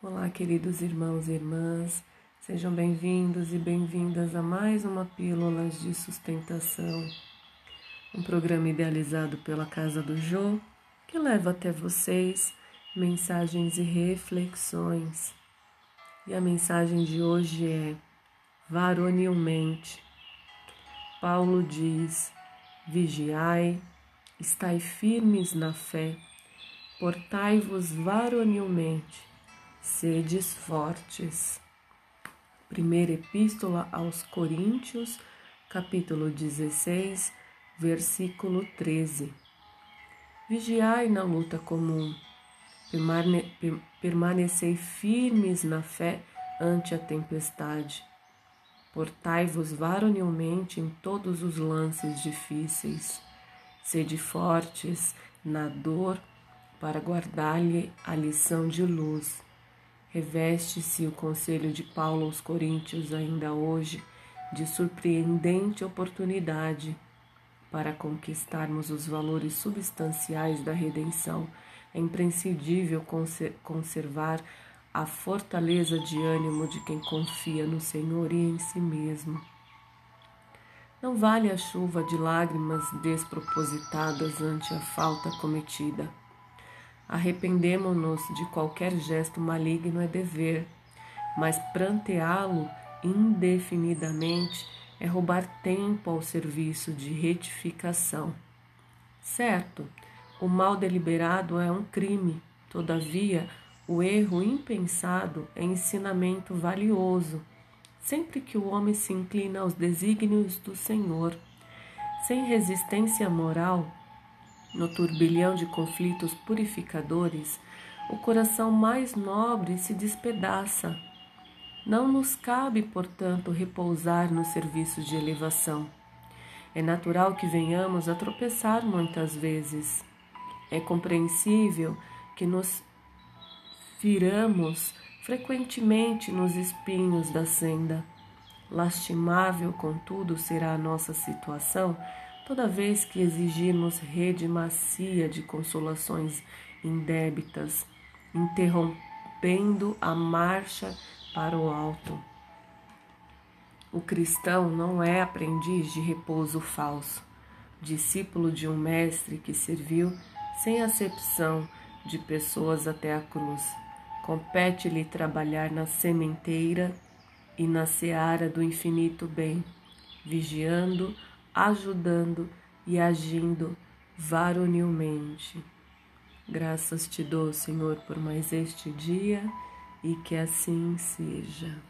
Olá, queridos irmãos e irmãs, sejam bem-vindos e bem-vindas a mais uma Pílulas de Sustentação, um programa idealizado pela Casa do Jô que leva até vocês mensagens e reflexões. E a mensagem de hoje é: varonilmente. Paulo diz: vigiai, estai firmes na fé, portai-vos varonilmente sedes fortes. Primeira Epístola aos Coríntios, capítulo 16, versículo 13. Vigiai na luta comum, permane permanecei firmes na fé ante a tempestade. Portai-vos varonilmente em todos os lances difíceis. Sede fortes na dor para guardar-lhe a lição de luz Reveste-se o conselho de Paulo aos Coríntios ainda hoje de surpreendente oportunidade para conquistarmos os valores substanciais da redenção. É imprescindível conservar a fortaleza de ânimo de quem confia no Senhor e em si mesmo. Não vale a chuva de lágrimas despropositadas ante a falta cometida. Arrependemo-nos de qualquer gesto maligno é dever, mas pranteá-lo indefinidamente é roubar tempo ao serviço de retificação. Certo, o mal deliberado é um crime, todavia, o erro impensado é ensinamento valioso, sempre que o homem se inclina aos desígnios do Senhor. Sem resistência moral, no turbilhão de conflitos purificadores, o coração mais nobre se despedaça. Não nos cabe, portanto, repousar no serviço de elevação. É natural que venhamos a tropeçar muitas vezes. É compreensível que nos firamos frequentemente nos espinhos da senda. Lastimável, contudo, será a nossa situação toda vez que exigirmos rede macia de consolações indébitas, interrompendo a marcha para o alto. O cristão não é aprendiz de repouso falso, discípulo de um mestre que serviu sem acepção de pessoas até a cruz. Compete-lhe trabalhar na sementeira e na seara do infinito bem, vigiando ajudando e agindo varonilmente. Graças te dou, Senhor, por mais este dia e que assim seja.